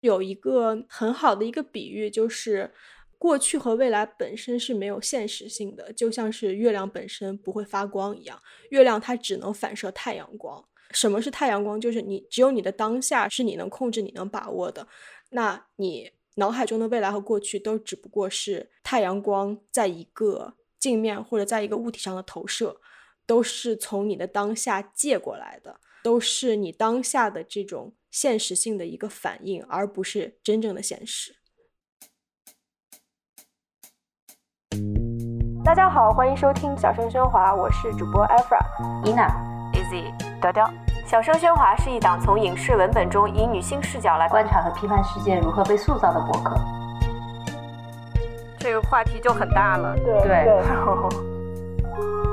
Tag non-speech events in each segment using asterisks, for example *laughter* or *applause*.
有一个很好的一个比喻，就是过去和未来本身是没有现实性的，就像是月亮本身不会发光一样，月亮它只能反射太阳光。什么是太阳光？就是你只有你的当下是你能控制、你能把握的。那你脑海中的未来和过去都只不过是太阳光在一个镜面或者在一个物体上的投射，都是从你的当下借过来的，都是你当下的这种现实性的一个反应，而不是真正的现实。大家好，欢迎收听小声喧哗，我是主播 Efra、Ina、Easy、雕雕。小声喧哗是一档从影视文本中以女性视角来观察和批判世界如何被塑造的博客。这个话题就很大了，对对。*laughs*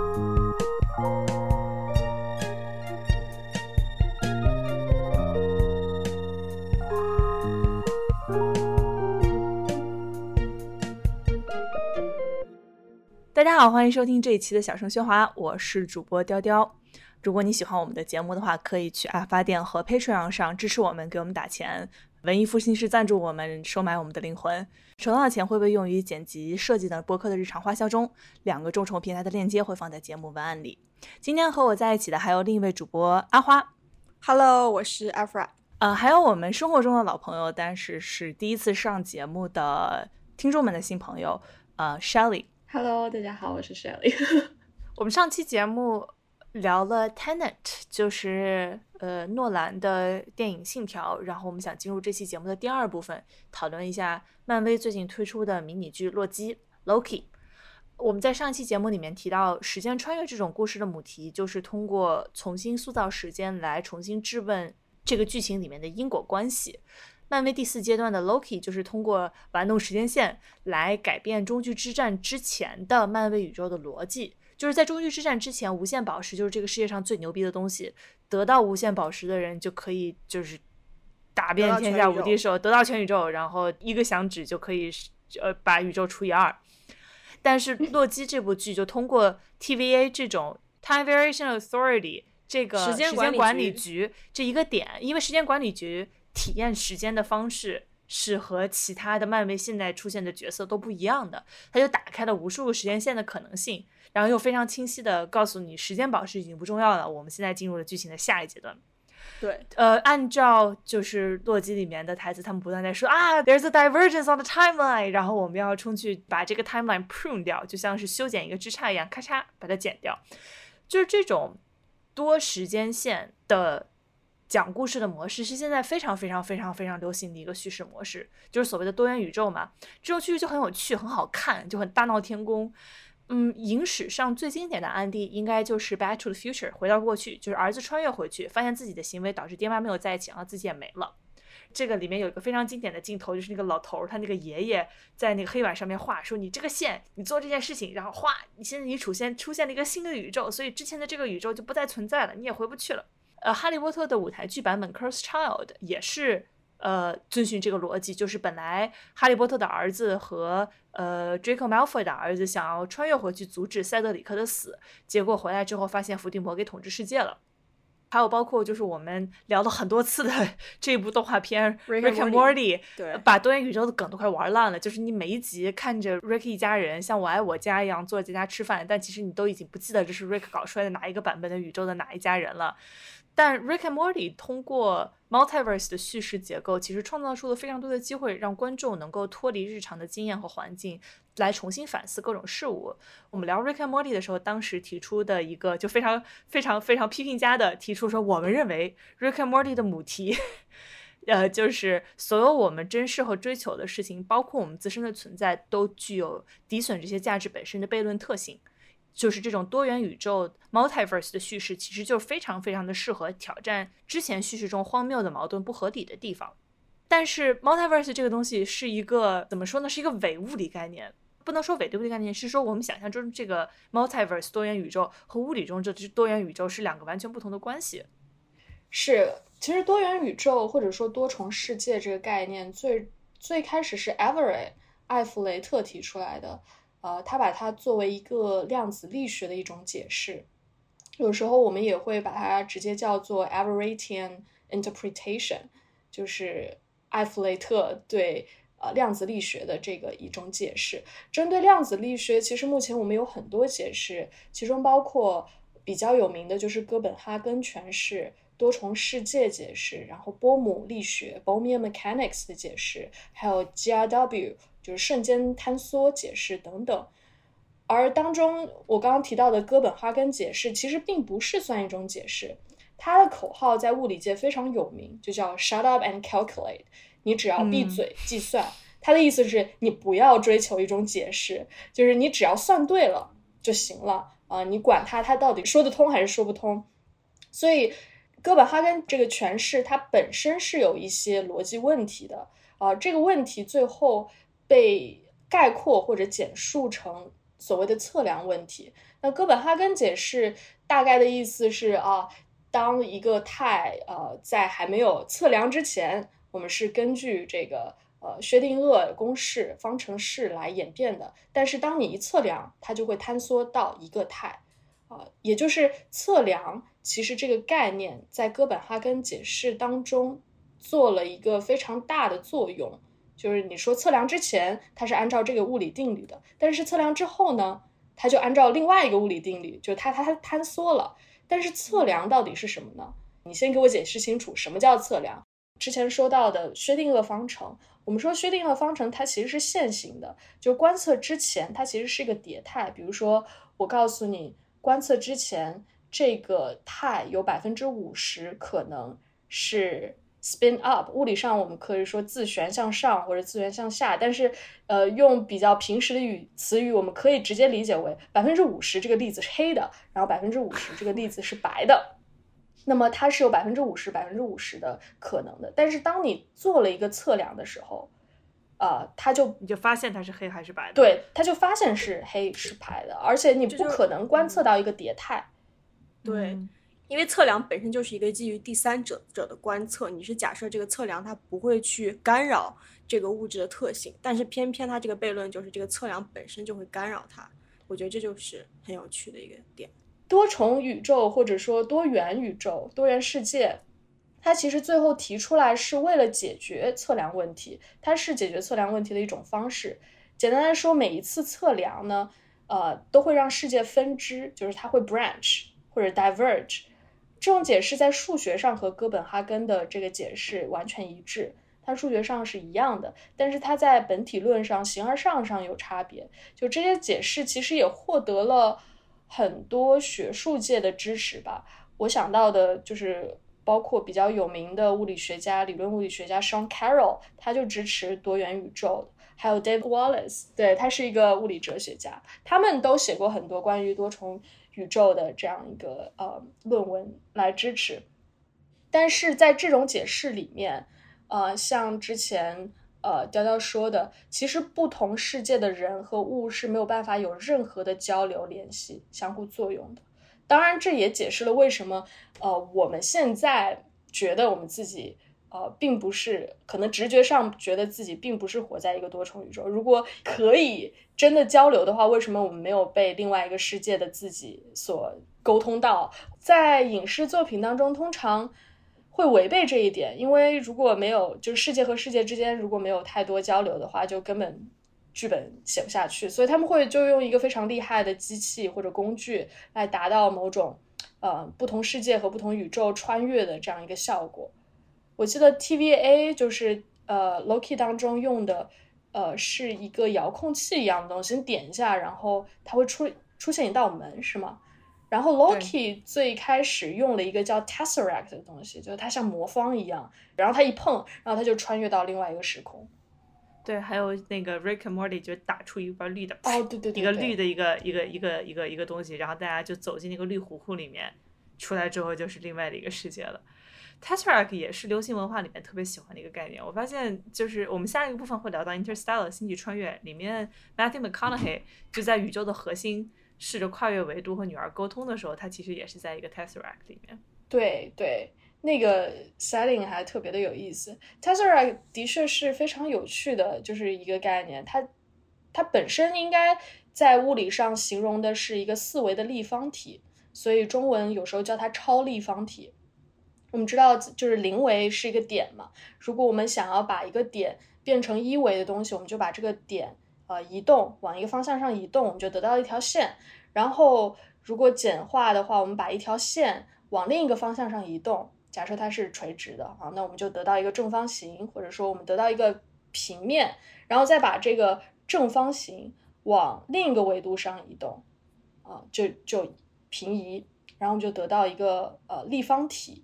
大家好，欢迎收听这一期的小声喧哗，我是主播雕雕。如果你喜欢我们的节目的话，可以去爱发电和 Patreon 上支持我们，给我们打钱。文艺复兴是赞助我们，收买我们的灵魂。收到的钱会被用于剪辑、设计等播客的日常花销中。两个众筹平台的链接会放在节目文案里。今天和我在一起的还有另一位主播阿花。Hello，我是阿 Fra。呃，还有我们生活中的老朋友，但是是第一次上节目的听众们的新朋友，呃，Shelly。Hello，大家好，我是 Shelly。*laughs* 我们上期节目。聊了 Tenet，就是呃诺兰的电影《信条》，然后我们想进入这期节目的第二部分，讨论一下漫威最近推出的迷你剧《洛基》（Loki）。我们在上一期节目里面提到，时间穿越这种故事的母题，就是通过重新塑造时间来重新质问这个剧情里面的因果关系。漫威第四阶段的 Loki 就是通过玩弄时间线来改变终局之战之前的漫威宇宙的逻辑。就是在终局之战之前，无限宝石就是这个世界上最牛逼的东西。得到无限宝石的人就可以就是打遍天下无敌手，得到全宇宙，然后一个响指就可以呃把宇宙除以二。但是 *laughs* 洛基这部剧就通过 TVA 这种 Time Variation Authority 这个时间管理局这一个点，因为时间管理局体验时间的方式是和其他的漫威现在出现的角色都不一样的，它就打开了无数个时间线的可能性。然后又非常清晰的告诉你，时间宝石已经不重要了。我们现在进入了剧情的下一阶段。对，呃，按照就是洛基里面的台词，他们不断在说啊，There's a divergence on the timeline，然后我们要冲去把这个 timeline prune 掉，就像是修剪一个枝杈一样，咔嚓把它剪掉。就是这种多时间线的讲故事的模式，是现在非常非常非常非常流行的一个叙事模式，就是所谓的多元宇宙嘛。这种叙事就很有趣，很好看，就很大闹天宫。嗯，影史上最经典的案例应该就是《Back to the Future》回到过去，就是儿子穿越回去，发现自己的行为导致爹妈没有在一起，然后自己也没了。这个里面有一个非常经典的镜头，就是那个老头儿，他那个爷爷在那个黑板上面画，说你这个线，你做这件事情，然后画，你现在你出现出现了一个新的宇宙，所以之前的这个宇宙就不再存在了，你也回不去了。呃，《哈利波特》的舞台剧版本《Cursed Child》也是。呃，遵循这个逻辑，就是本来哈利波特的儿子和呃 Draco Malfoy 的儿子想要穿越回去阻止塞德里克的死，结果回来之后发现伏地魔给统治世界了。还有包括就是我们聊了很多次的这部动画片 Rick and Morty，对，把多元宇宙的梗都快玩烂了。就是你每一集看着 Rick 一家人像我爱我家一样坐在家吃饭，但其实你都已经不记得这是 Rick 搞出来的哪一个版本的宇宙的哪一家人了。但 Rick and Morty 通过 multiverse 的叙事结构，其实创造出了非常多的机会，让观众能够脱离日常的经验和环境，来重新反思各种事物。我们聊 Rick and Morty 的时候，当时提出的一个就非常非常非常批评家的提出说，我们认为 Rick and Morty 的母题，呃，就是所有我们珍视和追求的事情，包括我们自身的存在，都具有抵损这些价值本身的悖论特性。就是这种多元宇宙 （multiverse） 的叙事，其实就非常非常的适合挑战之前叙事中荒谬的、矛盾不合理的地方。但是 multiverse 这个东西是一个怎么说呢？是一个伪物理概念，不能说伪对物理概念，是说我们想象中这个 multiverse 多元宇宙和物理中这多元宇宙是两个完全不同的关系。是，其实多元宇宙或者说多重世界这个概念，最最开始是 Avery 艾弗雷特提出来的。呃，他把它作为一个量子力学的一种解释，有时候我们也会把它直接叫做 Averatian interpretation，就是艾弗雷特对呃量子力学的这个一种解释。针对量子力学，其实目前我们有很多解释，其中包括比较有名的就是哥本哈根诠释、多重世界解释，然后波姆力学 （Bohmian Mechanics） 的解释，还有 GRW 就是瞬间坍缩解释等等。而当中我刚刚提到的哥本哈根解释，其实并不是算一种解释。它的口号在物理界非常有名，就叫 “shut up and calculate”。你只要闭嘴计算。它的意思是你不要追求一种解释，就是你只要算对了就行了啊！你管它，它到底说得通还是说不通。所以，哥本哈根这个诠释它本身是有一些逻辑问题的啊。这个问题最后被概括或者简述成。所谓的测量问题，那哥本哈根解释大概的意思是啊，当一个态呃在还没有测量之前，我们是根据这个呃薛定谔公式方程式来演变的，但是当你一测量，它就会坍缩到一个态，啊，也就是测量其实这个概念在哥本哈根解释当中做了一个非常大的作用。就是你说测量之前它是按照这个物理定律的，但是测量之后呢，它就按照另外一个物理定律，就它它它坍缩了。但是测量到底是什么呢？你先给我解释清楚什么叫测量。之前说到的薛定谔方程，我们说薛定谔方程它其实是线性的，就观测之前它其实是一个叠态。比如说我告诉你，观测之前这个态有百分之五十可能是。Spin up，物理上我们可以说自旋向上或者自旋向下，但是，呃，用比较平时的语词语，我们可以直接理解为百分之五十这个粒子是黑的，然后百分之五十这个粒子是白的，那么它是有百分之五十百分之五十的可能的。但是当你做了一个测量的时候，啊，它就你就发现它是黑还是白的？对，它就发现是黑是白的，而且你不可能观测到一个叠态。对。因为测量本身就是一个基于第三者者的观测，你是假设这个测量它不会去干扰这个物质的特性，但是偏偏它这个悖论就是这个测量本身就会干扰它。我觉得这就是很有趣的一个点。多重宇宙或者说多元宇宙、多元世界，它其实最后提出来是为了解决测量问题，它是解决测量问题的一种方式。简单来说，每一次测量呢，呃，都会让世界分支，就是它会 branch 或者 diverge。这种解释在数学上和哥本哈根的这个解释完全一致，它数学上是一样的，但是它在本体论上、形而上上有差别。就这些解释其实也获得了很多学术界的支持吧。我想到的就是包括比较有名的物理学家、理论物理学家 Sean Carroll，他就支持多元宇宙还有 Dave Wallace，对他是一个物理哲学家，他们都写过很多关于多重。宇宙的这样一个呃论文来支持，但是在这种解释里面，呃，像之前呃雕雕说的，其实不同世界的人和物是没有办法有任何的交流联系、相互作用的。当然，这也解释了为什么呃我们现在觉得我们自己。呃，并不是，可能直觉上觉得自己并不是活在一个多重宇宙。如果可以真的交流的话，为什么我们没有被另外一个世界的自己所沟通到？在影视作品当中，通常会违背这一点，因为如果没有，就是世界和世界之间如果没有太多交流的话，就根本剧本写不下去。所以他们会就用一个非常厉害的机器或者工具来达到某种呃不同世界和不同宇宙穿越的这样一个效果。我记得 TVA 就是呃 Loki 当中用的，呃是一个遥控器一样的东西，你点一下，然后它会出出现一道门，是吗？然后 Loki 最开始用了一个叫 Tesseract 的东西，就是它像魔方一样，然后它一碰，然后它就穿越到另外一个时空。对，还有那个 Rick and Morty 就打出一块绿的，哦，对对对，一个绿的一个一个一个一个一个东西，然后大家就走进那个绿湖湖里面，出来之后就是另外的一个世界了。Tesseract 也是流行文化里面特别喜欢的一个概念。我发现，就是我们下一个部分会聊到 Interstellar 星际穿越里面，Matthew McConaughey *laughs* 就在宇宙的核心试着跨越维度和女儿沟通的时候，他其实也是在一个 Tesseract 里面。对对，那个 setting 还特别的有意思。Tesseract 的确是非常有趣的，就是一个概念。它它本身应该在物理上形容的是一个四维的立方体，所以中文有时候叫它超立方体。我们知道就是零维是一个点嘛，如果我们想要把一个点变成一维的东西，我们就把这个点呃移动往一个方向上移动，我们就得到一条线。然后如果简化的话，我们把一条线往另一个方向上移动，假设它是垂直的啊，那我们就得到一个正方形，或者说我们得到一个平面，然后再把这个正方形往另一个维度上移动，啊，就就平移，然后就得到一个呃立方体。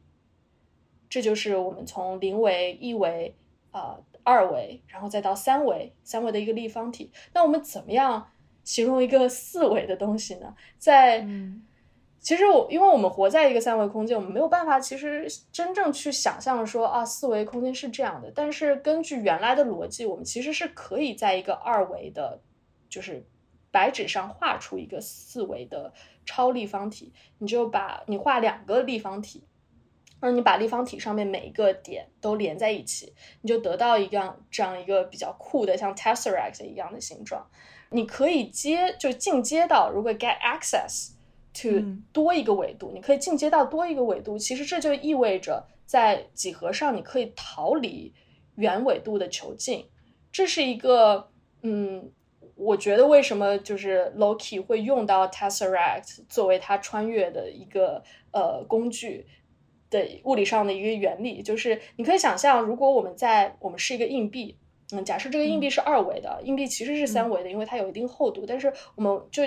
这就是我们从零维、一维、啊二维，然后再到三维，三维的一个立方体。那我们怎么样形容一个四维的东西呢？在其实我因为我们活在一个三维空间，我们没有办法其实真正去想象说啊四维空间是这样的。但是根据原来的逻辑，我们其实是可以在一个二维的，就是白纸上画出一个四维的超立方体。你就把你画两个立方体。那你把立方体上面每一个点都连在一起，你就得到一样这样一个比较酷的像 tesseract 一样的形状。你可以接就进阶到，如果 get access to 多一个维度，你可以进阶到多一个维度。其实这就意味着在几何上你可以逃离原纬度的囚禁。这是一个，嗯，我觉得为什么就是 Loki 会用到 tesseract 作为他穿越的一个呃工具。的物理上的一个原理，就是你可以想象，如果我们在我们是一个硬币，嗯，假设这个硬币是二维的，硬币其实是三维的，因为它有一定厚度，但是我们就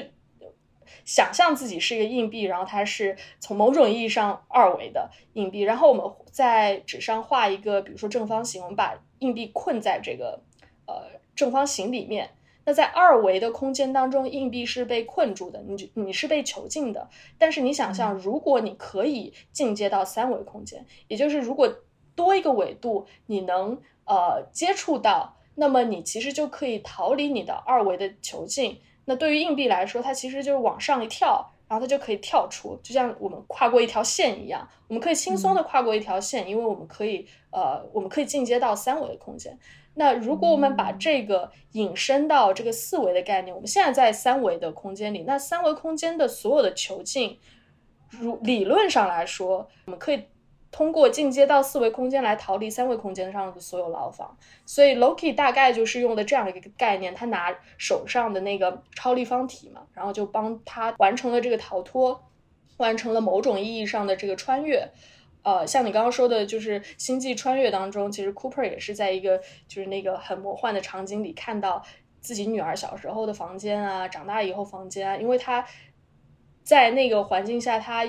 想象自己是一个硬币，然后它是从某种意义上二维的硬币，然后我们在纸上画一个，比如说正方形，我们把硬币困在这个呃正方形里面。那在二维的空间当中，硬币是被困住的，你你是被囚禁的。但是你想象，如果你可以进阶到三维空间，也就是如果多一个维度你能呃接触到，那么你其实就可以逃离你的二维的囚禁。那对于硬币来说，它其实就是往上一跳，然后它就可以跳出，就像我们跨过一条线一样，我们可以轻松的跨过一条线，因为我们可以呃我们可以进阶到三维的空间。那如果我们把这个引申到这个四维的概念，我们现在在三维的空间里，那三维空间的所有的球径，如理论上来说，我们可以通过进阶到四维空间来逃离三维空间上的所有牢房。所以 Loki 大概就是用的这样一个概念，他拿手上的那个超立方体嘛，然后就帮他完成了这个逃脱，完成了某种意义上的这个穿越。呃，像你刚刚说的，就是《星际穿越》当中，其实 Cooper 也是在一个就是那个很魔幻的场景里看到自己女儿小时候的房间啊，长大以后房间啊，因为他在那个环境下，他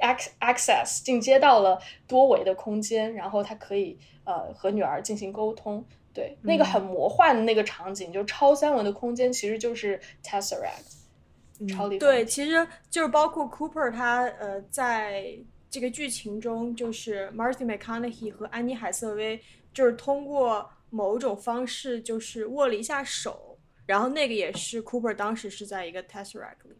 access 进阶到了多维的空间，然后他可以呃和女儿进行沟通。对，那个很魔幻的那个场景，就超三维的空间，其实就是 Tesseract 超立方。对，其实就是包括 Cooper 他呃在。这个剧情中，就是 Marty McConaughey 和安妮海瑟薇，就是通过某种方式，就是握了一下手，然后那个也是 Cooper 当时是在一个 Tesseract 里面。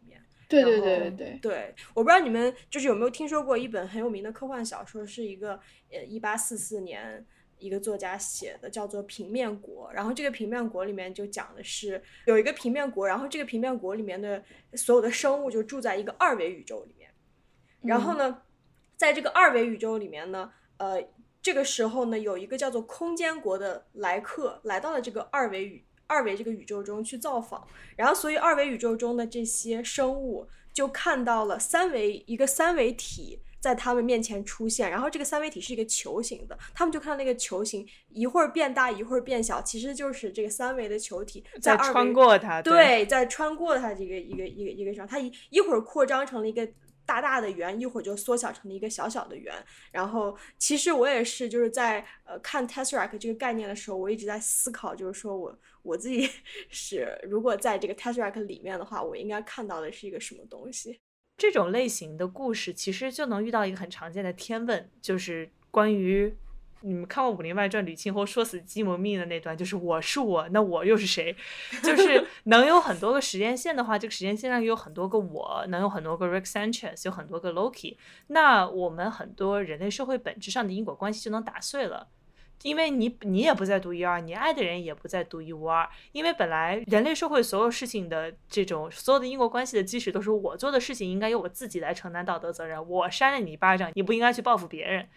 对对对对对。对，我不知道你们就是有没有听说过一本很有名的科幻小说，是一个呃一八四四年一个作家写的，叫做《平面国》。然后这个平面国里面就讲的是有一个平面国，然后这个平面国里面的所有的生物就住在一个二维宇宙里面，然后呢。在这个二维宇宙里面呢，呃，这个时候呢，有一个叫做空间国的来客来到了这个二维宇二维这个宇宙中去造访，然后所以二维宇宙中的这些生物就看到了三维一个三维体在他们面前出现，然后这个三维体是一个球形的，他们就看到那个球形一会儿变大一会儿变小，其实就是这个三维的球体在穿过它，对，在穿过它这个一个一个一个上，它一一会儿扩张成了一个。大大的圆一会儿就缩小成了一个小小的圆，然后其实我也是就是在呃看 tesseract 这个概念的时候，我一直在思考，就是说我我自己 *laughs* 是如果在这个 tesseract 里面的话，我应该看到的是一个什么东西？这种类型的故事其实就能遇到一个很常见的天问，就是关于。你们看过《武林外传》吕庆侯说死鸡谋命的那段，就是我是我，那我又是谁？*laughs* 就是能有很多个时间线的话，这个时间线上有很多个我，能有很多个 Rick Sanchez，有很多个 Loki，那我们很多人类社会本质上的因果关系就能打碎了。因为你你也不再独一无二，你爱的人也不再独一无二。因为本来人类社会所有事情的这种所有的因果关系的基石都是我做的事情应该由我自己来承担道德责任。我扇了你一巴掌，你不应该去报复别人。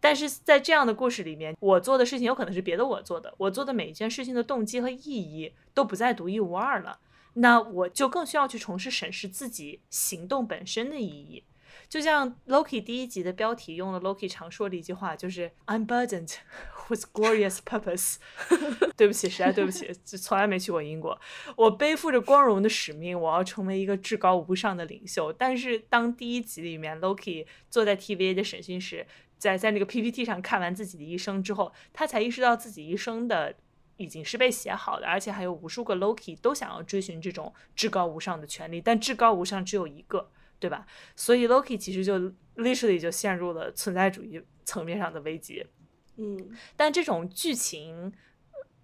但是在这样的故事里面，我做的事情有可能是别的我做的，我做的每一件事情的动机和意义都不再独一无二了。那我就更需要去重视审视自己行动本身的意义。就像 Loki 第一集的标题用了 Loki 常说的一句话，就是 I'm burdened *laughs* with glorious purpose。*laughs* 对不起，实在对不起，就从来没去过英国。我背负着光荣的使命，我要成为一个至高无上的领袖。但是当第一集里面 Loki 坐在 TVA 的审讯室。在在那个 PPT 上看完自己的一生之后，他才意识到自己一生的已经是被写好的，而且还有无数个 Loki 都想要追寻这种至高无上的权利，但至高无上只有一个，对吧？所以 Loki 其实就 literally 就陷入了存在主义层面上的危机。嗯，但这种剧情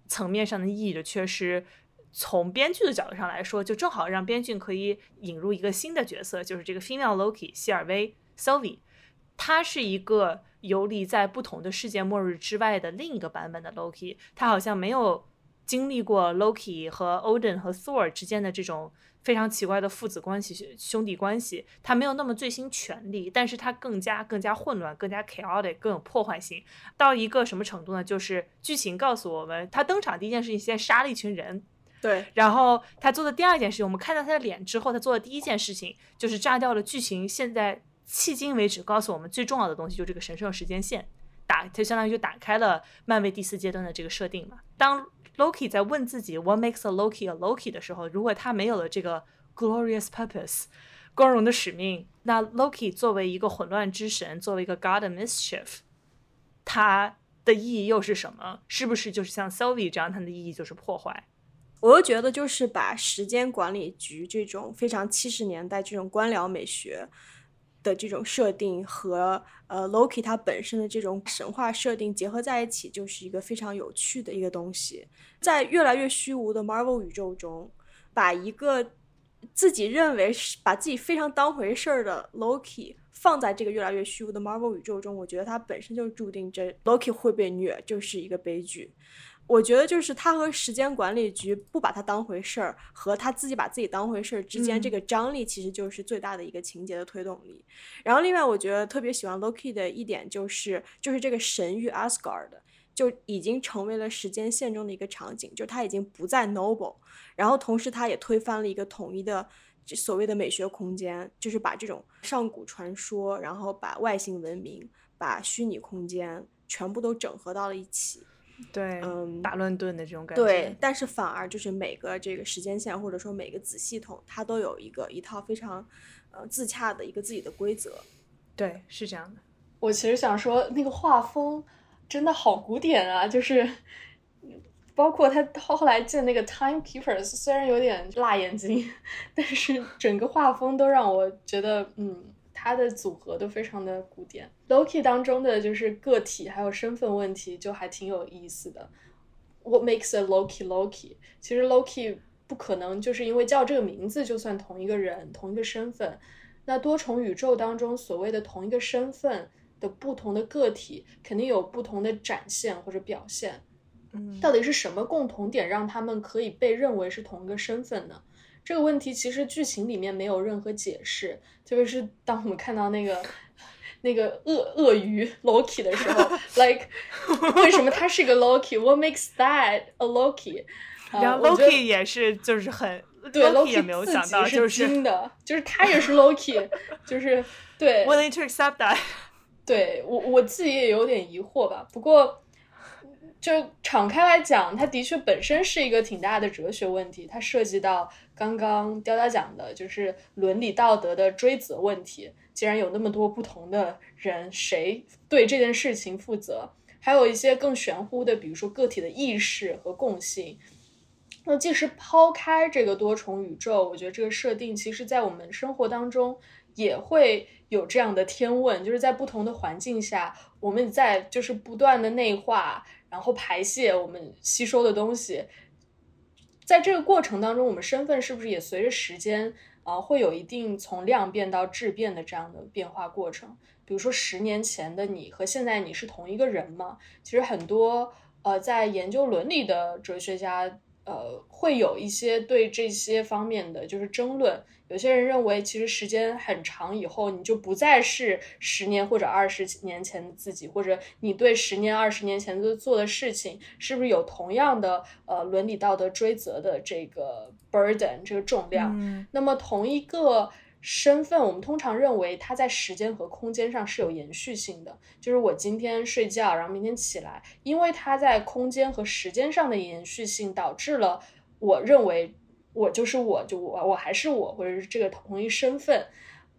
层面上的意义的缺失，从编剧的角度上来说，就正好让编剧可以引入一个新的角色，就是这个 female Loki 希尔薇 Sylvie，她是一个。游离在不同的世界末日之外的另一个版本的 Loki，他好像没有经历过 Loki 和 Odin 和 Thor 之间的这种非常奇怪的父子关系、兄弟关系。他没有那么最新权力，但是他更加更加混乱、更加 chaotic、更有破坏性。到一个什么程度呢？就是剧情告诉我们，他登场第一件事情先杀了一群人。对，然后他做的第二件事情，我们看到他的脸之后，他做的第一件事情就是炸掉了剧情。现在。迄今为止，告诉我们最重要的东西就这个神圣时间线，打它相当于就打开了漫威第四阶段的这个设定嘛。当 Loki 在问自己 What makes a Loki a Loki 的时候，如果他没有了这个 glorious purpose 光荣的使命，那 Loki 作为一个混乱之神，作为一个 God of Mischief，它的意义又是什么？是不是就是像 Sylvie 这样，它的意义就是破坏？我又觉得就是把时间管理局这种非常七十年代这种官僚美学。的这种设定和呃 Loki 它本身的这种神话设定结合在一起，就是一个非常有趣的一个东西。在越来越虚无的 Marvel 宇宙中，把一个自己认为是把自己非常当回事儿的 Loki 放在这个越来越虚无的 Marvel 宇宙中，我觉得它本身就注定这 Loki 会被虐，就是一个悲剧。我觉得就是他和时间管理局不把他当回事儿，和他自己把自己当回事儿之间，这个张力其实就是最大的一个情节的推动力。然后另外，我觉得特别喜欢 Loki 的一点就是，就是这个神域 Asgard 就已经成为了时间线中的一个场景，就他已经不再 Noble。然后同时，他也推翻了一个统一的所谓的美学空间，就是把这种上古传说，然后把外星文明、把虚拟空间全部都整合到了一起。对，嗯，大乱炖的这种感觉。对，但是反而就是每个这个时间线，或者说每个子系统，它都有一个一套非常呃自洽的一个自己的规则。对，是这样的。我其实想说，那个画风真的好古典啊，就是包括他后后来建那个 Timekeepers，虽然有点辣眼睛，*laughs* 但是整个画风都让我觉得，嗯。它的组合都非常的古典，Loki 当中的就是个体还有身份问题就还挺有意思的。What makes a Loki Loki？其实 Loki 不可能就是因为叫这个名字就算同一个人、同一个身份。那多重宇宙当中所谓的同一个身份的不同的个体，肯定有不同的展现或者表现。嗯，到底是什么共同点让他们可以被认为是同一个身份呢？这个问题其实剧情里面没有任何解释，特别是当我们看到那个那个鳄鳄鱼 Loki 的时候，*laughs* like 为什么他是个 Loki？What makes that a Loki？*laughs* 然后 Loki 也是就是很对 Loki 也没有想到就是真的，就是他也是 Loki，*laughs* 就是对 willing to accept that。对我我自己也有点疑惑吧，不过。就敞开来讲，它的确本身是一个挺大的哲学问题，它涉及到刚刚雕雕讲的，就是伦理道德的追责问题。既然有那么多不同的人，谁对这件事情负责？还有一些更玄乎的，比如说个体的意识和共性。那即使抛开这个多重宇宙，我觉得这个设定其实在我们生活当中也会有这样的天问，就是在不同的环境下，我们在就是不断的内化。然后排泄我们吸收的东西，在这个过程当中，我们身份是不是也随着时间啊、会有一定从量变到质变的这样的变化过程。比如说十年前的你和现在你是同一个人吗？其实很多呃在研究伦理的哲学家呃会有一些对这些方面的就是争论。有些人认为，其实时间很长以后，你就不再是十年或者二十年前的自己，或者你对十年、二十年前的做的事情，是不是有同样的呃伦理道德追责的这个 burden 这个重量？嗯那么同一个身份，我们通常认为它在时间和空间上是有延续性的。就是我今天睡觉，然后明天起来，因为它在空间和时间上的延续性，导致了我认为我就是我，就我我还是我，或者是这个同一身份。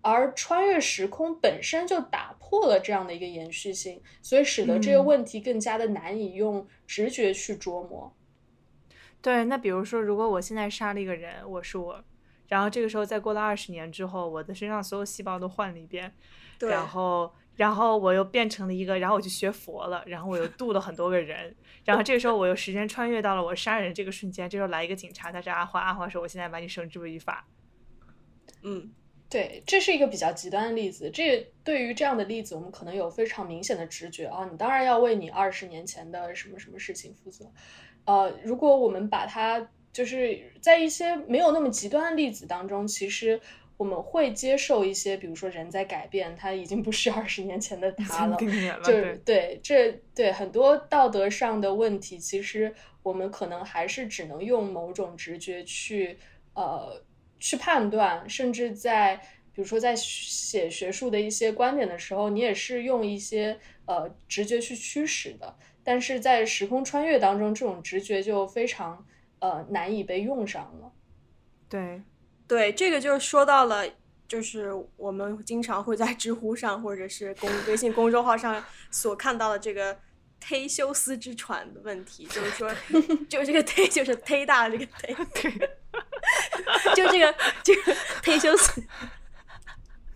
而穿越时空本身就打破了这样的一个延续性，所以使得这个嗯问题更加的难以用直觉去琢磨。对，那比如说，如果我现在杀了一个人，我是我，然后这个时候再过了二十年之后，我的身上所有细胞都换了一遍，对，然后然后我又变成了一个，然后我就学佛了，然后我又渡了很多个人，*laughs* 然后这个时候我又时间穿越到了我杀人这个瞬间，这时候来一个警察，他是阿花，阿花说我现在把你绳之以法，嗯，对，这是一个比较极端的例子。这对于这样的例子，我们可能有非常明显的直觉啊，你当然要为你二十年前的什么什么事情负责。呃，如果我们把它就是在一些没有那么极端的例子当中，其实我们会接受一些，比如说人在改变，他已经不是二十年前的他了。了，就是，对这对很多道德上的问题，其实我们可能还是只能用某种直觉去呃去判断，甚至在比如说在写学术的一些观点的时候，你也是用一些呃直觉去驱使的。但是在时空穿越当中，这种直觉就非常呃难以被用上了。对，对，这个就说到了，就是我们经常会在知乎上或者是公微信公众号上所看到的这个忒修斯之船的问题，就是说，*laughs* 就这个忒就是忒大的这个忒，*laughs* 对，*laughs* 就这个这个忒修斯，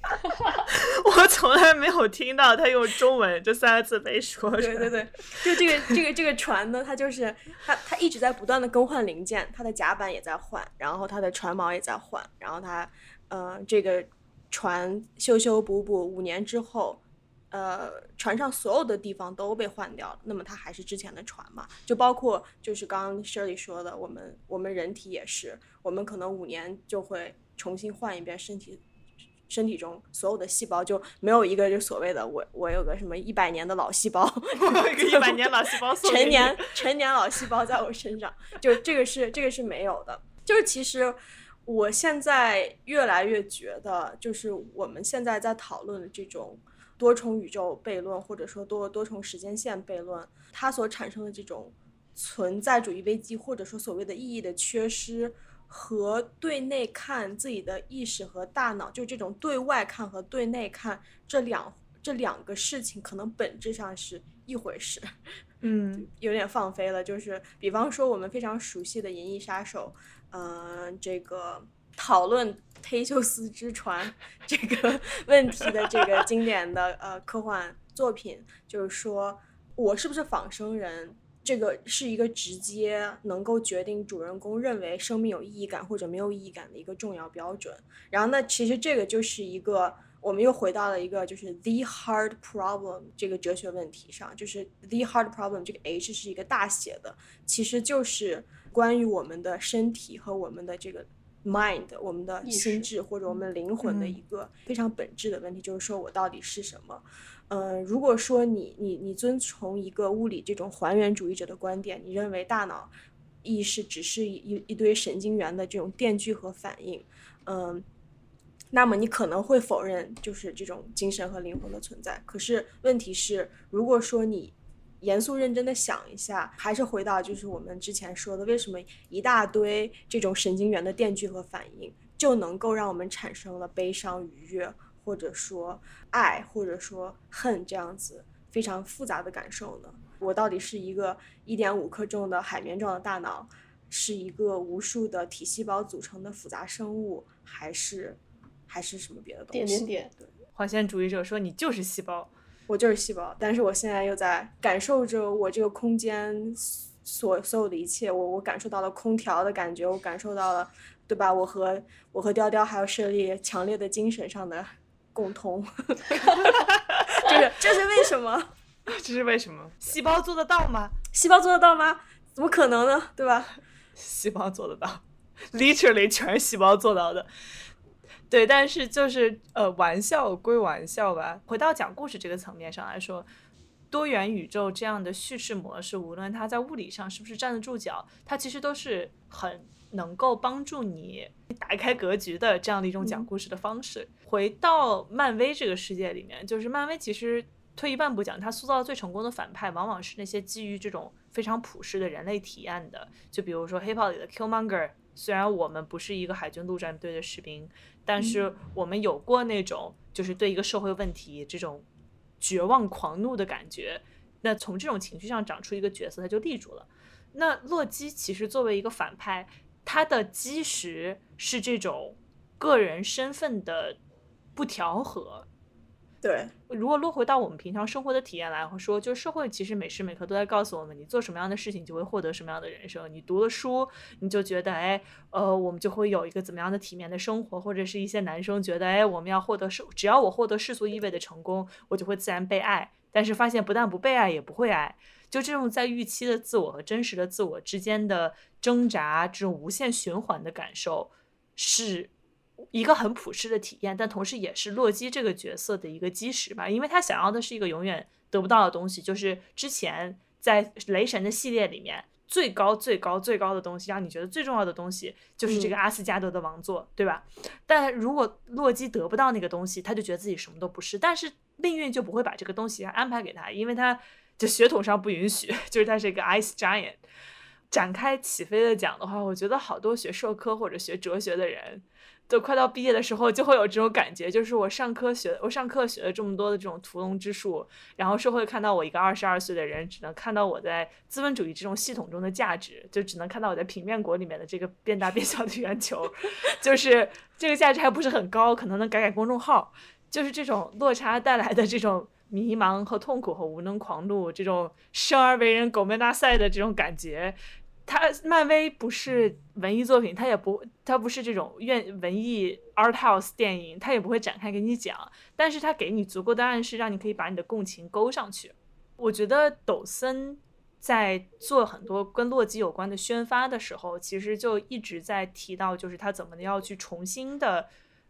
*laughs* 我从来没有听到他用中文这三个字被说出来，对对对，就这个这个这个船呢，它就是它它一直在不断的更换零件，它的甲板也在换，然后它的船锚也在换，然后它呃这个船修修补补五年之后，呃船上所有的地方都被换掉了，那么它还是之前的船嘛？就包括就是刚刚 Shirley 说的，我们我们人体也是，我们可能五年就会重新换一遍身体。身体中所有的细胞就没有一个就所谓的我我有个什么一百年的老细胞，*laughs* 我一个一百年老细胞成年成年老细胞在我身上，就这个是这个是没有的。就是其实我现在越来越觉得，就是我们现在在讨论的这种多重宇宙悖论，或者说多多重时间线悖论，它所产生的这种存在主义危机，或者说所谓的意义的缺失。和对内看自己的意识和大脑，就这种对外看和对内看这两这两个事情，可能本质上是一回事。*laughs* 嗯有点放飞了，就是比方说我们非常熟悉的《银翼杀手》，嗯、这个讨论忒修斯之船 *laughs* 这个 *laughs* 问题的这个经典的呃科幻作品，就是说我是不是仿生人，这个是一个直接能够决定主人公认为生命有意义感或者没有意义感的一个重要标准。然后那，其实这个就是一个，我们又回到了一个就是 the hard problem 这个哲学问题上，就是 the hard problem 这个 H 是一个大写的，其实就是关于我们的身体和我们的这个 mind，我们的心智或者我们灵魂的嗯一个非常本质的问题，就是说我到底是什么。呃，如果说你你你遵从一个物理这种还原主义者的观点，你认为大脑意识只是一一一堆神经元的这种电聚合反应，嗯、那么你可能会否认就是这种精神和灵魂的存在。可是问题是，如果说你严肃认真的想一下，还是回到就是我们之前说的，为什么一大堆这种神经元的电聚合反应就能够让我们产生了悲伤、愉悦，或者说爱，或者说恨这样子非常复杂的感受呢？我到底是一个一点五克重的海绵状的大脑，是一个无数的体细胞组成的复杂生物，还是还是什么别的东西？点点点，对。划线主义者说你就是细胞，我就是细胞，但是我现在又在感受着我这个空间所所有的一切，我我感受到了空调的感觉，我感受到了，对吧？我和我和雕雕还有舍利强烈的精神上的共通，*laughs* 就是这是为什么？*laughs* 这是为什么？细胞做得到吗？细胞做得到吗？怎么可能呢？对吧？*laughs* 细胞做得到，literally 全是细胞做到的。对，但是就是呃，玩笑归玩笑吧。回到讲故事这个层面上来说，多元宇宙这样的叙事模式，无论它在物理上是不是站得住脚，它其实都是很能够帮助你打开格局的这样的一种讲故事的方式。回到漫威这个世界里面，就是漫威其实退一万步讲，它塑造最成功的反派，往往是那些基于这种非常普世的人类体验的。就比如说黑豹里的 Killmonger，虽然我们不是一个海军陆战队的士兵。但是我们有过那种，就是对一个社会问题这种绝望狂怒的感觉。那从这种情绪上长出一个角色，他就立住了。那洛基其实作为一个反派，他的基石是这种个人身份的不调和。对，如果落回到我们平常生活的体验来说，就是社会其实每时每刻都在告诉我们，你做什么样的事情就会获得什么样的人生。你读了书，你就觉得，哎，呃，我们就会有一个怎么样的体面的生活，或者是一些男生觉得，哎，我们要获得世，只要我获得世俗意味的成功，我就会自然被爱。但是发现不但不被爱，也不会爱。就这种在预期的自我和真实的自我之间的挣扎，这种无限循环的感受，是。一个很普世的体验，但同时也是洛基这个角色的一个基石吧，因为他想要的是一个永远得不到的东西，就是之前在雷神的系列里面最高最高最高的东西，让你觉得最重要的东西就是这个阿斯加德的王座，对吧？但如果洛基得不到那个东西，他就觉得自己什么都不是，但是命运就不会把这个东西安排给他，因为他就血统上不允许，*laughs* 就是他是一个 Ice Giant。展开起飞的讲的话，我觉得好多学社科或者学哲学的人。都快到毕业的时候，就会有这种感觉，就是我上课学，我上课学了这么多的这种屠龙之术，然后社会看到我一个二十二岁的人，只能看到我在资本主义这种系统中的价值，就只能看到我在平面国里面的这个变大变小的圆球，*laughs* 就是这个价值还不是很高，可能能改改公众号，就是这种落差带来的这种迷茫和痛苦和无能狂怒，这种生而为人狗命大赛的这种感觉。他漫威不是文艺作品，他也不，他不是这种愿文艺 art house 电影，他也不会展开给你讲，但是他给你足够的暗示，让你可以把你的共情勾上去。我觉得抖森在做很多跟洛基有关的宣发的时候，其实就一直在提到，就是他怎么要去重新的，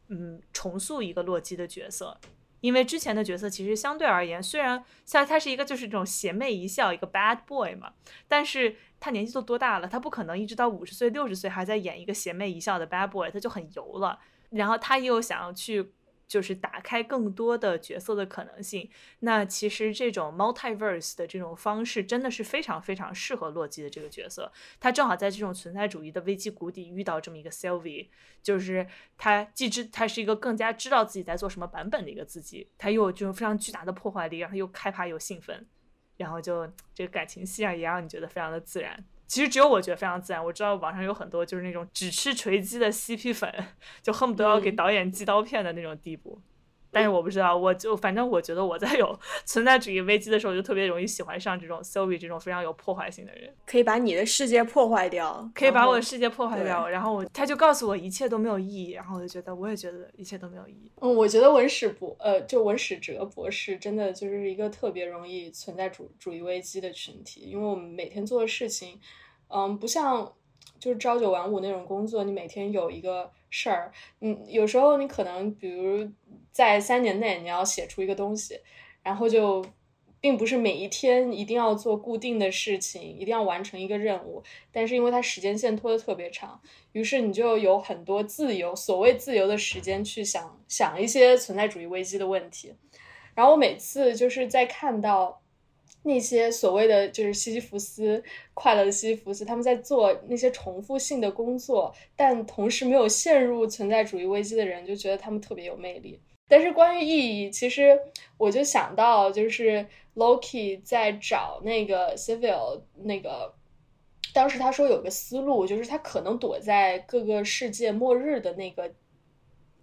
嗯，重塑一个洛基的角色。因为之前的角色其实相对而言，虽然像他是一个就是这种邪魅一笑一个 bad boy 嘛，但是他年纪都多大了，他不可能一直到五十岁六十岁还在演一个邪魅一笑的 bad boy，他就很油了。然后他又想要去。就是打开更多的角色的可能性。那其实这种 multiverse 的这种方式真的是非常非常适合洛基的这个角色。他正好在这种存在主义的危机谷底遇到这么一个 Sylvie，就是他既知他是一个更加知道自己在做什么版本的一个自己，他又有这种非常巨大的破坏力，然后又害怕又兴奋，然后就这个感情戏啊也让你觉得非常的自然。其实只有我觉得非常自然。我知道网上有很多就是那种只吃锤击的 CP 粉，*laughs* 就恨不得要给导演寄刀片的那种地步。但是我不知道，我就反正我觉得我在有 *laughs* 存在主义危机的时候，就特别容易喜欢上这种 Sylvie 这种非常有破坏性的人，可以把你的世界破坏掉，可以把我的世界破坏掉。然后我他就告诉我一切都没有意义，然后我就觉得我也觉得一切都没有意义。嗯，我觉得文史博呃，就文史哲博士真的就是一个特别容易存在主主义危机的群体，因为我们每天做的事情。嗯，不像就是朝九晚五那种工作，你每天有一个事儿，嗯，有时候你可能比如在三年内你要写出一个东西，然后就并不是每一天一定要做固定的事情，一定要完成一个任务，但是因为它时间线拖得特别长，于是你就有很多自由，所谓自由的时间去想想一些存在主义危机的问题，然后我每次就是在看到。那些所谓的就是西西弗斯快乐的西西弗斯，他们在做那些重复性的工作，但同时没有陷入存在主义危机的人，就觉得他们特别有魅力。但是关于意义，其实我就想到，就是 Loki 在找那个 Civil 那个，当时他说有个思路，就是他可能躲在各个世界末日的那个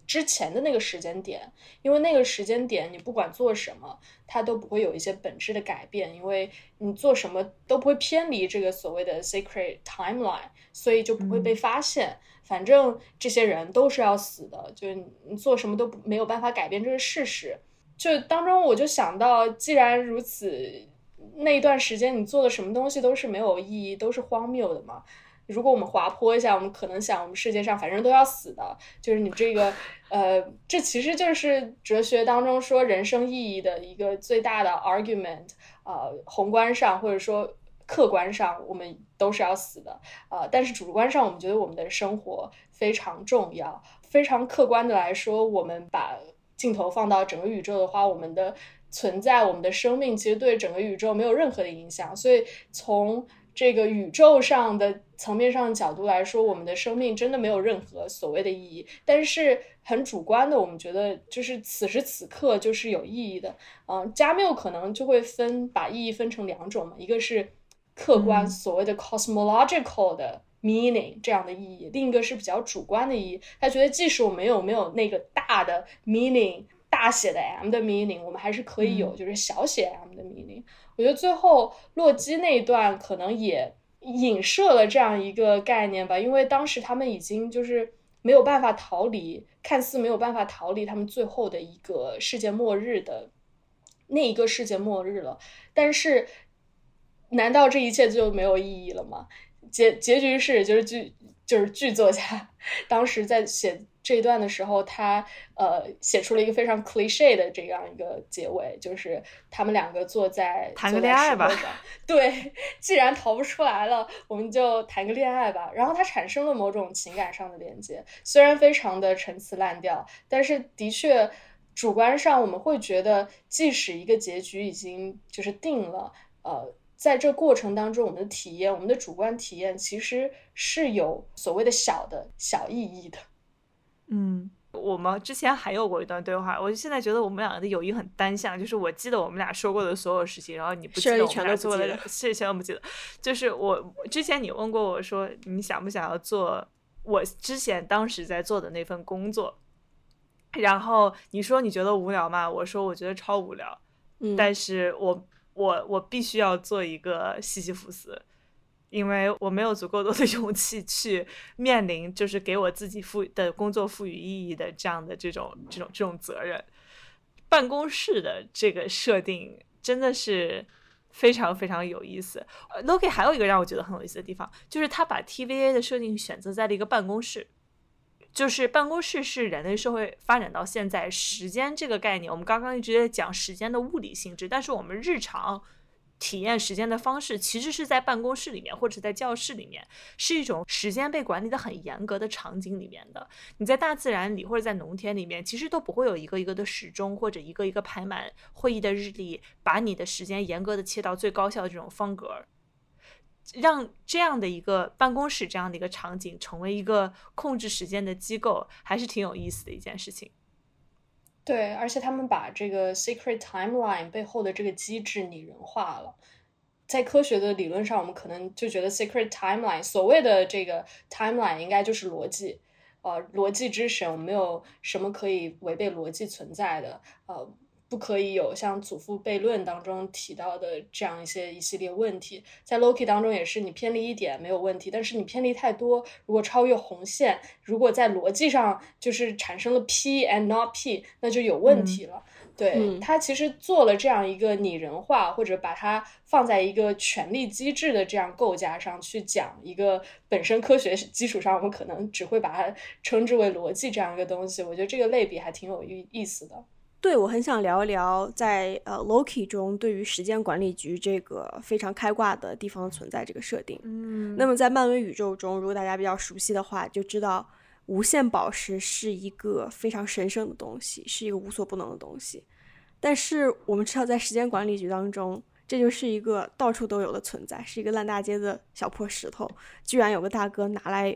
之前的那个时间点，因为那个时间点你不管做什么，它都不会有一些本质的改变，因为你做什么都不会偏离这个所谓的 sacred timeline，所以就不会被发现。反正这些人都是要死的，就是你做什么都没有办法改变这个事实。就当中我就想到，既然如此，那一段时间你做的什么东西都是没有意义，都是荒谬的嘛。如果我们滑坡一下，我们可能想，我们世界上反正都要死的，就是你这个，呃，这其实就是哲学当中说人生意义的一个最大的 argument。呃，宏观上或者说客观上，我们都是要死的，呃，但是主观上，我们觉得我们的生活非常重要。非常客观的来说，我们把镜头放到整个宇宙的话，我们的存在，我们的生命，其实对整个宇宙没有任何的影响。所以从这个宇宙上的层面上的角度来说，我们的生命真的没有任何所谓的意义。但是很主观的，我们觉得就是此时此刻就是有意义的。嗯，加缪可能就会分把意义分成两种嘛，一个是客观所谓的 cosmological 的 meaning 这样的意义，另一个是比较主观的意义。他觉得即使我们有没有那个大的 meaning，大写的 M 的 meaning，我们还是可以有就是小写 m 的 meaning。我觉得最后洛基那一段可能也影射了这样一个概念吧，因为当时他们已经就是没有办法逃离，看似没有办法逃离他们最后的一个世界末日的那一个世界末日了。但是，难道这一切就没有意义了吗？结结局是，就是剧就是剧作家当时在写。这一段的时候，他呃写出了一个非常 cliche 的这样一个结尾，就是他们两个坐在谈个恋爱吧。对，*laughs* 既然逃不出来了，我们就谈个恋爱吧。然后他产生了某种情感上的连接，虽然非常的陈词滥调，但是的确主观上我们会觉得，即使一个结局已经就是定了，呃，在这过程当中，我们的体验，我们的主观体验其实是有所谓的小的小意义的。嗯，我们之前还有过一段对话，我现在觉得我们两个的友谊很单向，就是我记得我们俩说过的所有事情，然后你不记得我们俩做的事情都不记得。就是我之前你问过我说你想不想要做我之前当时在做的那份工作，然后你说你觉得无聊吗？我说我觉得超无聊，但是我我我必须要做一个西西弗斯。因为我没有足够多的 *laughs* 勇气去面临，就是给我自己赋的工作赋予意义的这样的这种这种这种责任。办公室的这个设定真的是非常非常有意思。Loki 还有一个让我觉得很有意思的地方，就是他把 TVA 的设定选择在了一个办公室，就是办公室是人类社会发展到现在时间这个概念。我们刚刚一直在讲时间的物理性质，但是我们日常。体验时间的方式其实是在办公室里面，或者在教室里面，是一种时间被管理的很严格的场景里面的。你在大自然里或者在农田里面，其实都不会有一个一个的时钟或者一个一个排满会议的日历，把你的时间严格的切到最高效的这种方格，让这样的一个办公室这样的一个场景成为一个控制时间的机构，还是挺有意思的一件事情。对，而且他们把这个 secret timeline 背后的这个机制拟人化了。在科学的理论上，我们可能就觉得 secret timeline 所谓的这个 timeline 应该就是逻辑，呃，逻辑之神，我们没有什么可以违背逻辑存在的，呃。不可以有像祖父悖论当中提到的这样一些一系列问题，在 Loki 当中也是，你偏离一点没有问题，但是你偏离太多，如果超越红线，如果在逻辑上就是产生了 P and not P，那就有问题了。对他其实做了这样一个拟人化，或者把它放在一个权力机制的这样构架上去讲一个本身科学基础上，我们可能只会把它称之为逻辑这样一个东西。我觉得这个类比还挺有意意思的。对，我很想聊一聊在呃 Loki 中对于时间管理局这个非常开挂的地方存在这个设定。嗯，那么在漫威宇宙中，如果大家比较熟悉的话，就知道无限宝石是一个非常神圣的东西，是一个无所不能的东西。但是我们知道，在时间管理局当中，这就是一个到处都有的存在，是一个烂大街的小破石头，居然有个大哥拿来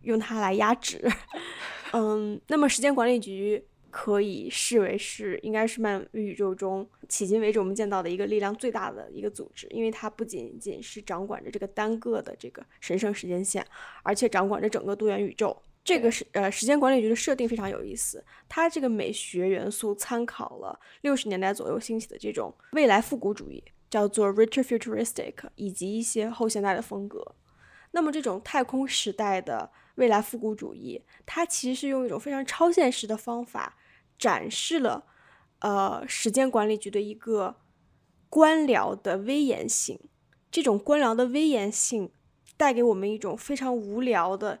用它来压纸。*laughs* 嗯，那么时间管理局。可以视为是，应该是漫威宇宙中迄今为止我们见到的一个力量最大的一个组织，因为它不仅仅是掌管着这个单个的这个神圣时间线，而且掌管着整个多元宇宙，这个是呃时间管理局的设定非常有意思，它这个美学元素参考了六十年代左右兴起的这种未来复古主义，叫做 retrofuturistic，以及一些后现代的风格。那么这种太空时代的未来复古主义，它其实是用一种非常超现实的方法展示了呃时间管理局的一个官僚的威严性。这种官僚的威严性带给我们一种非常无聊的。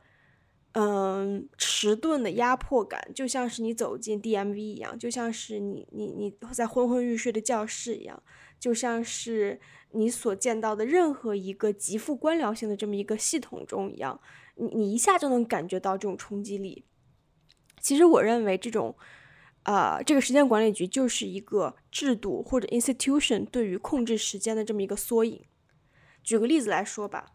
嗯，迟钝的压迫感，就像是你走进 DMV 一样，就像是你你你在昏昏欲睡的教室一样，就像是你所见到的任何一个极富官僚性的这么一个系统中一样，你你一下就能感觉到这种冲击力。其实我认为这种，啊，这个时间管理局就是一个制度或者 institution 对于控制时间的这么一个缩影。举个例子来说吧，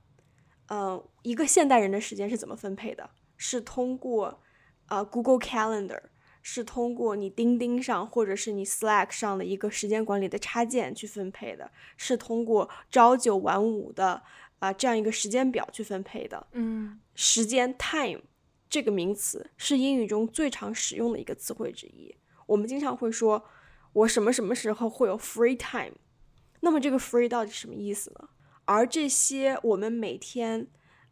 嗯，一个现代人的时间是怎么分配的？是通过，呃，Google Calendar，是通过你钉钉上或者是你 Slack 上的一个时间管理的插件去分配的，是通过朝九晚五的啊这样一个时间表去分配的。嗯，时间 time 这个名词是英语中最常使用的一个词汇之一。我们经常会说，我什么什么时候会有 free time？那么这个 free 到底什么意思呢？而这些我们每天，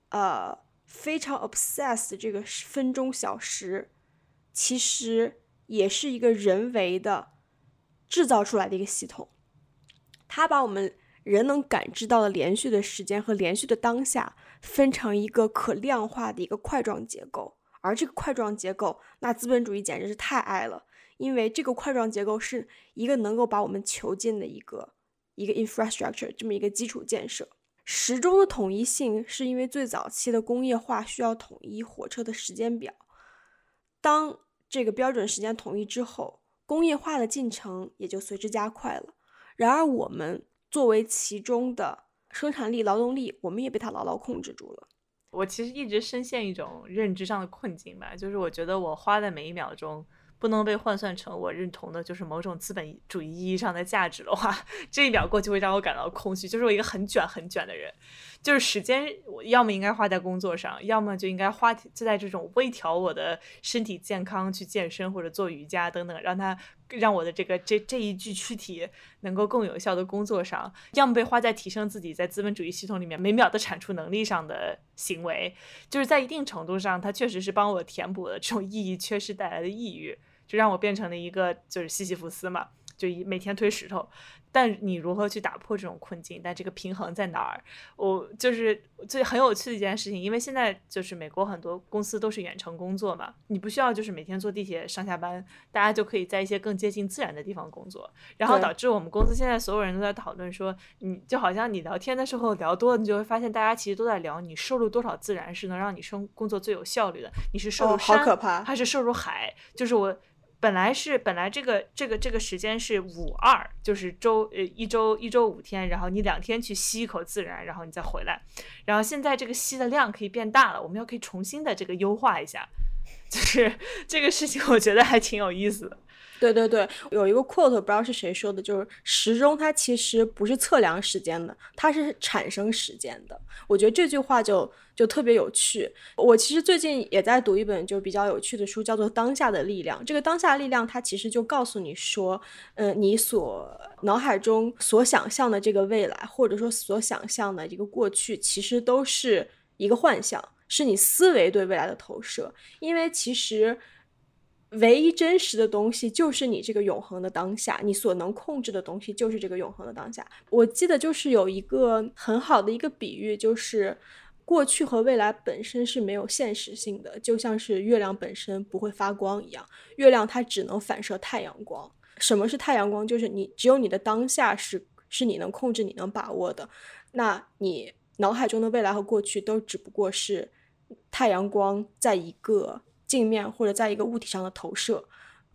呃。非常 obsessed 这个分钟小时，其实也是一个人为的制造出来的一个系统。它把我们人能感知到的连续的时间和连续的当下分成一个可量化的一个块状结构。而这个块状结构，那资本主义简直是太爱了，因为这个块状结构是一个能够把我们囚禁的一个一个 infrastructure 这么一个基础建设。时钟的统一性是因为最早期的工业化需要统一火车的时间表。当这个标准时间统一之后，工业化的进程也就随之加快了。然而，我们作为其中的生产力、劳动力，我们也被它牢牢控制住了。我其实一直深陷一种认知上的困境吧，就是我觉得我花的每一秒钟。不能被换算成我认同的，就是某种资本主义意义上的价值的话，*laughs* 这一秒过去会让我感到空虚。就是我一个很卷、很卷的人，就是时间，我要么应该花在工作上，要么就应该花就在这种微调我的身体健康、去健身或者做瑜伽等等，让它让我的这个这这一具躯体能够更有效的工作上，要么被花在提升自己在资本主义系统里面每秒的产出能力上的行为。就是在一定程度上，它确实是帮我填补了这种意义缺失带来的抑郁。就让我变成了一个就是西西弗斯嘛，就一每天推石头。但你如何去打破这种困境？但这个平衡在哪儿？我就是最很有趣的一件事情，因为现在就是美国很多公司都是远程工作嘛，你不需要就是每天坐地铁上下班，大家就可以在一些更接近自然的地方工作。然后导致我们公司现在所有人都在讨论说，你就好像你聊天的时候聊多了，你就会发现大家其实都在聊你摄入多少自然是能让你生工作最有效率的。你是摄入山还是摄入海？就是我。本来是本来这个这个这个时间是五二，就是周呃一周一周五天，然后你两天去吸一口自然，然后你再回来，然后现在这个吸的量可以变大了，我们要可以重新的这个优化一下，就是这个事情我觉得还挺有意思的。对对对，有一个 quote 不知道是谁说的，就是时钟它其实不是测量时间的，它是产生时间的。我觉得这句话就就特别有趣。我其实最近也在读一本就比较有趣的书，叫做《当下的力量》。这个当下力量它其实就告诉你说，嗯，你所脑海中所想象的这个未来，或者说所想象的一个过去，其实都是一个幻象，是你思维对未来的投射。因为其实。唯一真实的东西就是你这个永恒的当下，你所能控制的东西就是这个永恒的当下。我记得就是有一个很好的一个比喻，就是过去和未来本身是没有现实性的，就像是月亮本身不会发光一样，月亮它只能反射太阳光。什么是太阳光？就是你只有你的当下是是你能控制、你能把握的，那你脑海中的未来和过去都只不过是太阳光在一个。镜面或者在一个物体上的投射，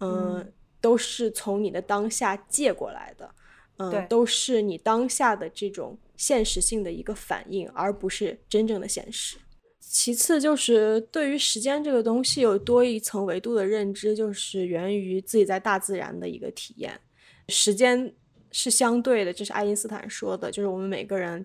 嗯，都是从你的当下借过来的，嗯，都是你当下的这种现实性的一个反应，而不是真正的现实。其次就是对于时间这个东西有多一层维度的认知，就是源于自己在大自然的一个体验。时间是相对的，这是爱因斯坦说的，就是我们每个人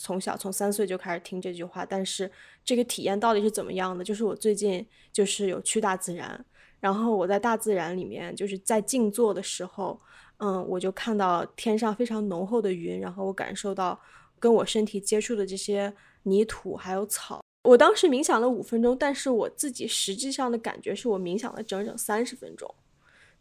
从小从三岁就开始听这句话，但是这个体验到底是怎么样的？就是我最近就是有去大自然，然后我在大自然里面就是在静坐的时候，嗯，我就看到天上非常浓厚的云，然后我感受到跟我身体接触的这些泥土还有草。我当时冥想了五分钟，但是我自己实际上的感觉是我冥想了整整三十分钟，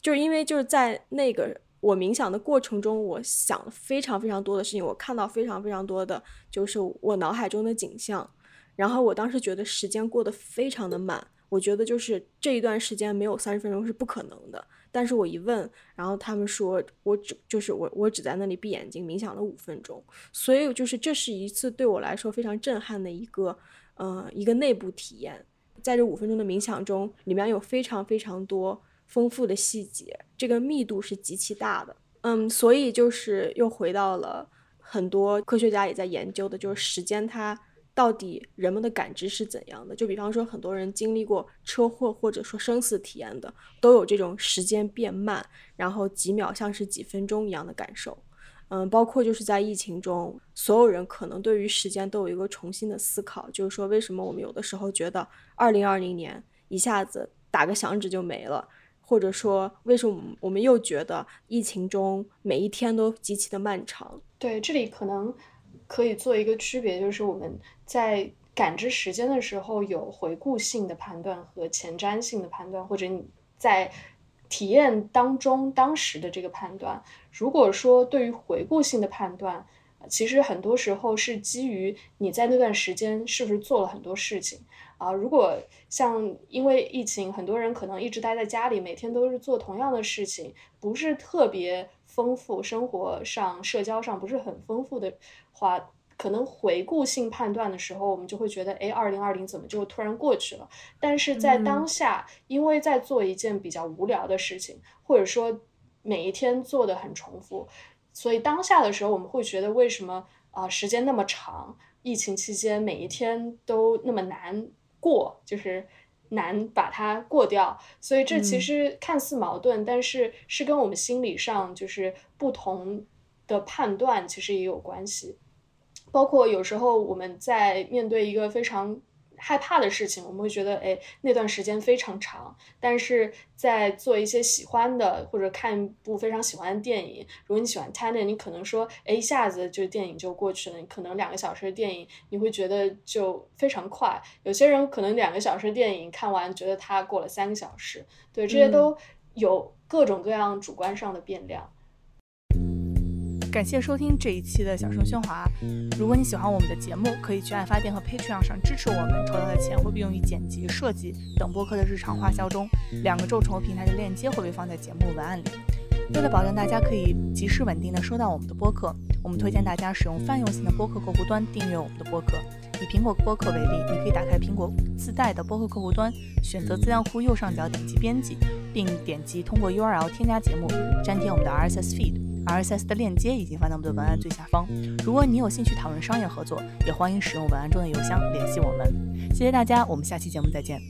就是因为就是在那个我冥想的过程中，我想了非常非常多的事情，我看到非常非常多的就是我脑海中的景象，然后我当时觉得时间过得非常的慢，我觉得就是这一段时间没有三十分钟是不可能的。但是我一问，然后他们说我只就是我我只在那里闭眼睛冥想了五分钟，所以就是这是一次对我来说非常震撼的一个。呃，一个内部体验，在这五分钟的冥想中，里面有非常非常多丰富的细节，这个密度是极其大的。嗯，所以就是又回到了很多科学家也在研究的，就是时间它到底人们的感知是怎样的。就比方说，很多人经历过车祸或者说生死体验的，都有这种时间变慢，然后几秒像是几分钟一样的感受。嗯，包括就是在疫情中，所有人可能对于时间都有一个重新的思考，就是说为什么我们有的时候觉得二零二零年一下子打个响指就没了，或者说为什么我们又觉得疫情中每一天都极其的漫长？对，这里可能可以做一个区别，就是我们在感知时间的时候有回顾性的判断和前瞻性的判断，或者你在。体验当中当时的这个判断，如果说对于回顾性的判断，其实很多时候是基于你在那段时间是不是做了很多事情啊。如果像因为疫情，很多人可能一直待在家里，每天都是做同样的事情，不是特别丰富，生活上、社交上不是很丰富的话。可能回顾性判断的时候，我们就会觉得，哎，二零二零怎么就突然过去了？但是在当下，因为在做一件比较无聊的事情，或者说每一天做的很重复，所以当下的时候，我们会觉得为什么啊时间那么长？疫情期间每一天都那么难过，就是难把它过掉。所以这其实看似矛盾，但是是跟我们心理上就是不同的判断其实也有关系。包括有时候我们在面对一个非常害怕的事情，我们会觉得，哎，那段时间非常长。但是在做一些喜欢的或者看一部非常喜欢的电影，如果你喜欢 Tenet，你可能说，哎，一下子就电影就过去了。你可能两个小时的电影，你会觉得就非常快。有些人可能两个小时电影看完，觉得它过了三个小时。对，这些都有各种各样主观上的变量。感谢收听这一期的小声喧哗。如果你喜欢我们的节目，可以去爱发电和 Patreon 上支持我们，筹到的钱会被用于剪辑、设计等播客的日常花销中。两个众筹平台的链接会被放在节目文案里。为了保证大家可以及时稳定的收到我们的播客，我们推荐大家使用泛用型的播客客户端订阅我们的播客。以苹果播客为例，你可以打开苹果自带的播客客户端，选择资料库右上角点击编辑，并点击通过 URL 添加节目，粘贴我们的 RSS feed。RSS 的链接已经放在我们的文案最下方。如果你有兴趣讨论商业合作，也欢迎使用文案中的邮箱联系我们。谢谢大家，我们下期节目再见。